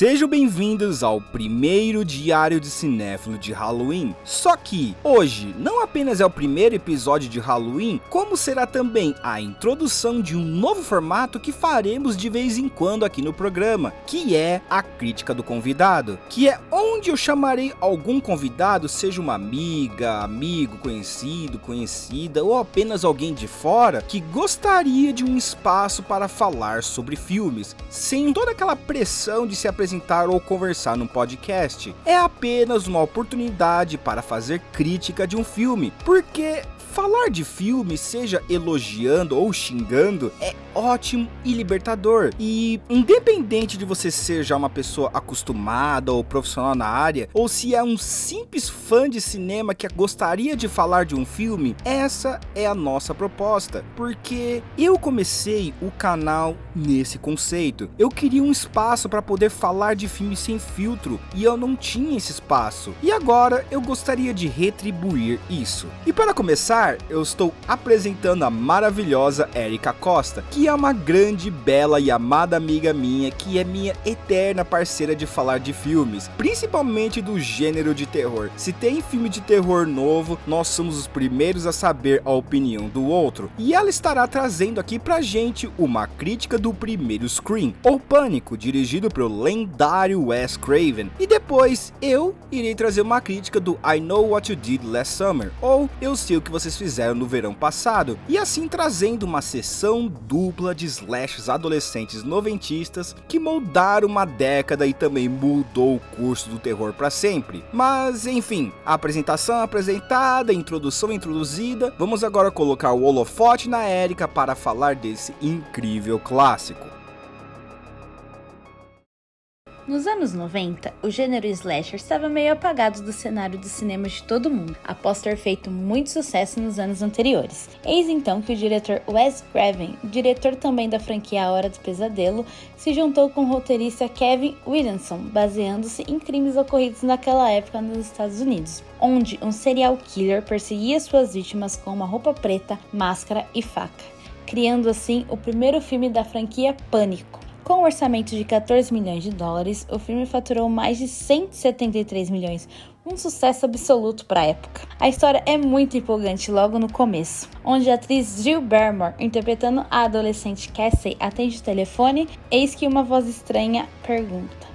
Sejam bem-vindos ao primeiro diário de cinéfilo de Halloween. Só que hoje não apenas é o primeiro episódio de Halloween, como será também a introdução de um novo formato que faremos de vez em quando aqui no programa, que é a crítica do convidado, que é onde eu chamarei algum convidado, seja uma amiga, amigo, conhecido, conhecida ou apenas alguém de fora que gostaria de um espaço para falar sobre filmes, sem toda aquela pressão de se apresentar ou conversar num podcast. É apenas uma oportunidade para fazer crítica de um filme, porque Falar de filme, seja elogiando ou xingando, é ótimo e libertador. E independente de você ser já uma pessoa acostumada ou profissional na área, ou se é um simples fã de cinema que gostaria de falar de um filme, essa é a nossa proposta. Porque eu comecei o canal nesse conceito. Eu queria um espaço para poder falar de filmes sem filtro e eu não tinha esse espaço. E agora eu gostaria de retribuir isso. E para começar, eu estou apresentando a maravilhosa Erika Costa, que é uma grande, bela e amada amiga minha, que é minha eterna parceira de falar de filmes, principalmente do gênero de terror. Se tem filme de terror novo, nós somos os primeiros a saber a opinião do outro, e ela estará trazendo aqui pra gente uma crítica do primeiro Scream, ou Pânico, dirigido pelo lendário Wes Craven, e depois eu irei trazer uma crítica do I Know What You Did Last Summer, ou Eu Sei O Que Você fizeram no verão passado, e assim trazendo uma sessão dupla de slashes adolescentes noventistas que moldaram uma década e também mudou o curso do terror para sempre. Mas enfim, apresentação apresentada, introdução introduzida, vamos agora colocar o holofote na Erika para falar desse incrível clássico. Nos anos 90, o gênero slasher estava meio apagado do cenário do cinema de todo mundo, após ter feito muito sucesso nos anos anteriores. Eis então que o diretor Wes Craven, diretor também da franquia A Hora do Pesadelo, se juntou com o roteirista Kevin Williamson, baseando-se em crimes ocorridos naquela época nos Estados Unidos, onde um serial killer perseguia suas vítimas com uma roupa preta, máscara e faca, criando assim o primeiro filme da franquia Pânico com um orçamento de 14 milhões de dólares, o filme faturou mais de 173 milhões, um sucesso absoluto para a época. A história é muito empolgante logo no começo, onde a atriz Jill Barrymore, interpretando a adolescente Cassie, atende o telefone, eis que uma voz estranha pergunta: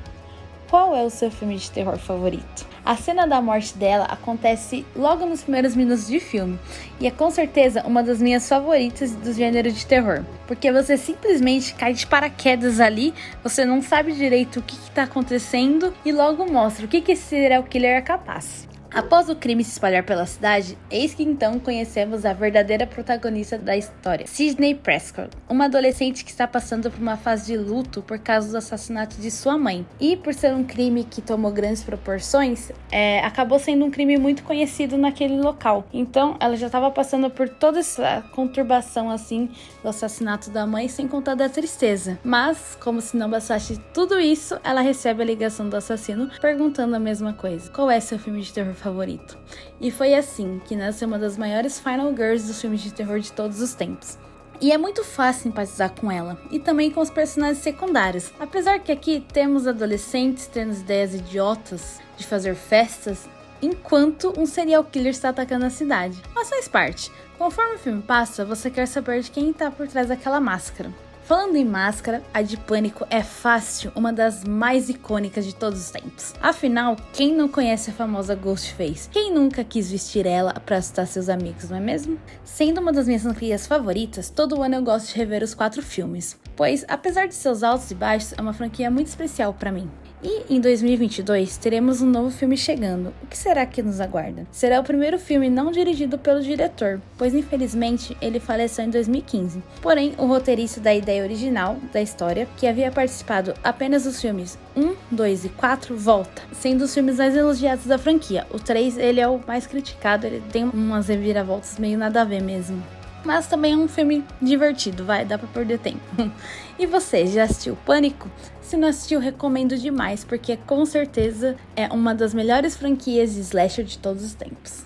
Qual é o seu filme de terror favorito? A cena da morte dela acontece logo nos primeiros minutos de filme e é com certeza uma das minhas favoritas do gênero de terror, porque você simplesmente cai de paraquedas ali, você não sabe direito o que está acontecendo e logo mostra o que, que esse serial killer é capaz. Após o crime se espalhar pela cidade, eis que então conhecemos a verdadeira protagonista da história, Sidney Prescott, uma adolescente que está passando por uma fase de luto por causa do assassinato de sua mãe. E por ser um crime que tomou grandes proporções, é, acabou sendo um crime muito conhecido naquele local. Então ela já estava passando por toda essa conturbação assim do assassinato da mãe, sem contar da tristeza. Mas, como se não bastasse tudo isso, ela recebe a ligação do assassino perguntando a mesma coisa: Qual é seu filme de terror favorito. E foi assim que nasceu uma das maiores final girls dos filmes de terror de todos os tempos. E é muito fácil simpatizar com ela, e também com os personagens secundários. Apesar que aqui temos adolescentes tendo ideias idiotas de fazer festas, enquanto um serial killer está atacando a cidade. Mas faz parte. Conforme o filme passa, você quer saber de quem está por trás daquela máscara. Falando em máscara, a de Pânico é fácil, uma das mais icônicas de todos os tempos. Afinal, quem não conhece a famosa Ghostface? Quem nunca quis vestir ela para assustar seus amigos, não é mesmo? Sendo uma das minhas franquias favoritas, todo ano eu gosto de rever os quatro filmes, pois apesar de seus altos e baixos, é uma franquia muito especial para mim. E em 2022 teremos um novo filme chegando. O que será que nos aguarda? Será o primeiro filme não dirigido pelo diretor, pois infelizmente ele faleceu em 2015. Porém, o roteirista da ideia original da história, que havia participado apenas dos filmes 1, 2 e 4, volta, sendo os filmes mais elogiados da franquia. O 3 ele é o mais criticado, ele tem umas reviravoltas meio nada a ver mesmo mas também é um filme divertido, vai, dá para perder tempo. e você, já assistiu Pânico? Se não assistiu, recomendo demais, porque com certeza é uma das melhores franquias de slasher de todos os tempos.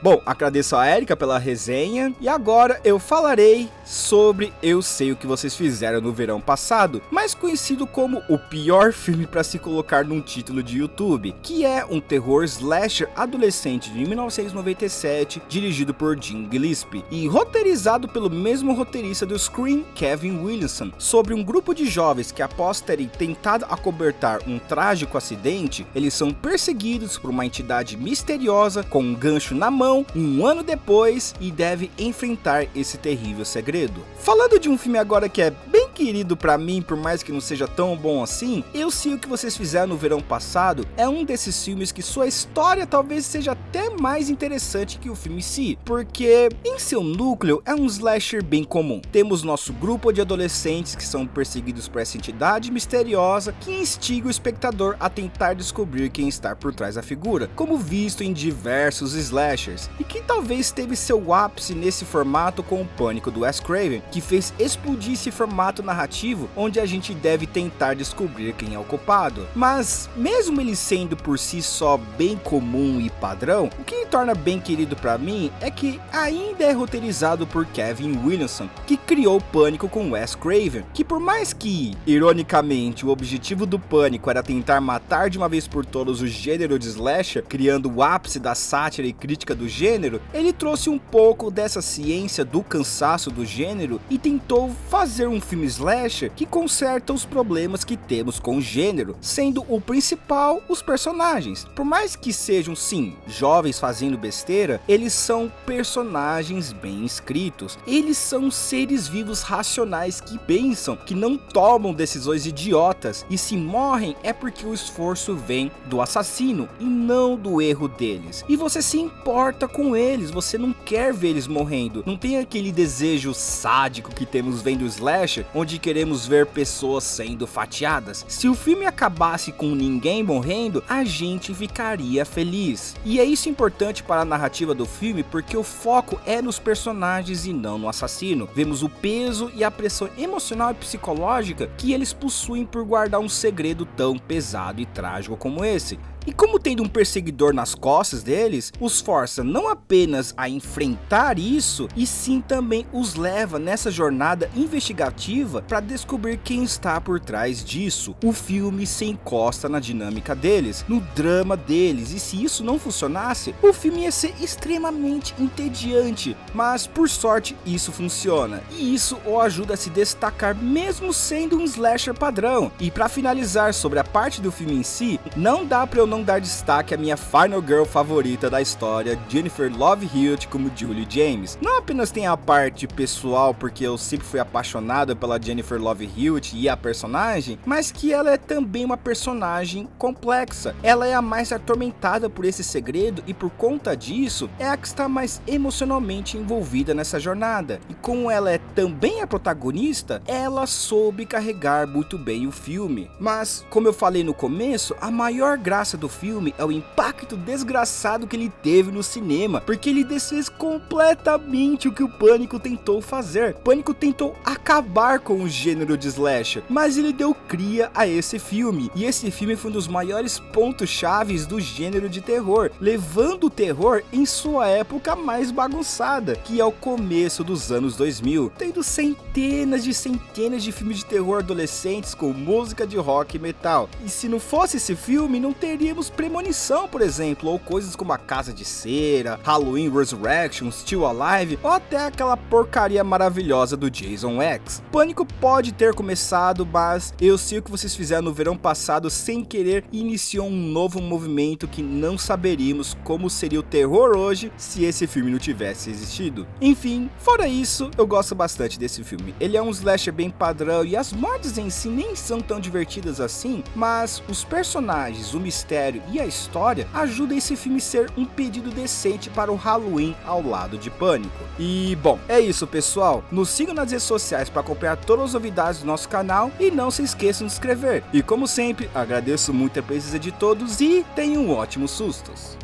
Bom, agradeço a Erika pela resenha e agora eu falarei sobre Eu Sei O Que Vocês Fizeram no Verão Passado, mais conhecido como o pior filme para se colocar num título de YouTube, que é um terror slasher adolescente de 1997, dirigido por Jim Gillespie e roteirizado pelo mesmo roteirista do Scream, Kevin Williamson, sobre um grupo de jovens que após terem tentado acobertar um trágico acidente, eles são perseguidos por uma entidade misteriosa com um gancho na mão um ano depois e deve enfrentar esse terrível segredo. Falando de um filme agora que é bem querido para mim, por mais que não seja tão bom assim, Eu Sei O Que Vocês Fizeram no Verão Passado é um desses filmes que sua história talvez seja até mais interessante que o filme em si, porque em seu núcleo é um slasher bem comum. Temos nosso grupo de adolescentes que são perseguidos por essa entidade misteriosa que instiga o espectador a tentar descobrir quem está por trás da figura, como visto em diversos slashers e que talvez teve seu ápice nesse formato com o Pânico do Wes Craven, que fez explodir esse formato narrativo onde a gente deve tentar descobrir quem é o culpado. Mas, mesmo ele sendo por si só bem comum e padrão, o que torna bem querido para mim é que ainda é roteirizado por Kevin Williamson, que criou o Pânico com Wes Craven, que por mais que, ironicamente, o objetivo do Pânico era tentar matar de uma vez por todas o gênero de slasher, criando o ápice da sátira e crítica do gênero, ele trouxe um pouco dessa ciência do cansaço do gênero e tentou fazer um filme slasher que conserta os problemas que temos com o gênero, sendo o principal os personagens. Por mais que sejam sim jovens fazendo besteira, eles são personagens bem escritos. Eles são seres vivos racionais que pensam, que não tomam decisões idiotas e se morrem é porque o esforço vem do assassino e não do erro deles. E você se importa com eles, você não quer ver eles morrendo. Não tem aquele desejo sádico que temos vendo o slasher, onde queremos ver pessoas sendo fatiadas. Se o filme acabasse com ninguém morrendo, a gente ficaria feliz. E é isso importante para a narrativa do filme, porque o foco é nos personagens e não no assassino. Vemos o peso e a pressão emocional e psicológica que eles possuem por guardar um segredo tão pesado e trágico como esse. E como tendo um perseguidor nas costas deles, os força não apenas a enfrentar isso, e sim também os leva nessa jornada investigativa para descobrir quem está por trás disso. O filme se encosta na dinâmica deles, no drama deles, e se isso não funcionasse, o filme ia ser extremamente entediante, mas por sorte isso funciona, e isso o ajuda a se destacar mesmo sendo um slasher padrão. E para finalizar sobre a parte do filme em si, não dá para eu não não dar destaque à minha Final Girl favorita da história, Jennifer Love Hewitt como Julie James. Não apenas tem a parte pessoal, porque eu sempre fui apaixonado pela Jennifer Love Hewitt e a personagem, mas que ela é também uma personagem complexa. Ela é a mais atormentada por esse segredo e por conta disso, é a que está mais emocionalmente envolvida nessa jornada. E como ela é também a protagonista, ela soube carregar muito bem o filme. Mas, como eu falei no começo, a maior graça do filme é o impacto desgraçado que ele teve no cinema, porque ele desfez completamente o que o Pânico tentou fazer. Pânico tentou acabar com o gênero de slasher, mas ele deu cria a esse filme, e esse filme foi um dos maiores pontos chaves do gênero de terror, levando o terror em sua época mais bagunçada, que é o começo dos anos 2000, tendo centenas de centenas de filmes de terror adolescentes com música de rock e metal. E se não fosse esse filme, não teríamos Premonição, por exemplo, ou coisas como A Casa de Cera, Halloween Resurrection, Still Alive, ou até aquela porcaria maravilhosa do Jason X. Pânico pode ter começado, mas eu sei o que vocês fizeram no verão passado sem querer iniciou um novo movimento que não saberíamos como seria o terror hoje se esse filme não tivesse existido. Enfim, fora isso, eu gosto bastante desse filme. Ele é um slasher bem padrão e as mortes em si nem são tão divertidas assim, mas os personagens, o mistério e a história ajuda esse filme a ser um pedido decente para o Halloween ao lado de Pânico. E bom, é isso pessoal. Nos sigam nas redes sociais para acompanhar todas as novidades do nosso canal e não se esqueçam de inscrever. E como sempre, agradeço muito a presença de todos e tenham ótimos sustos.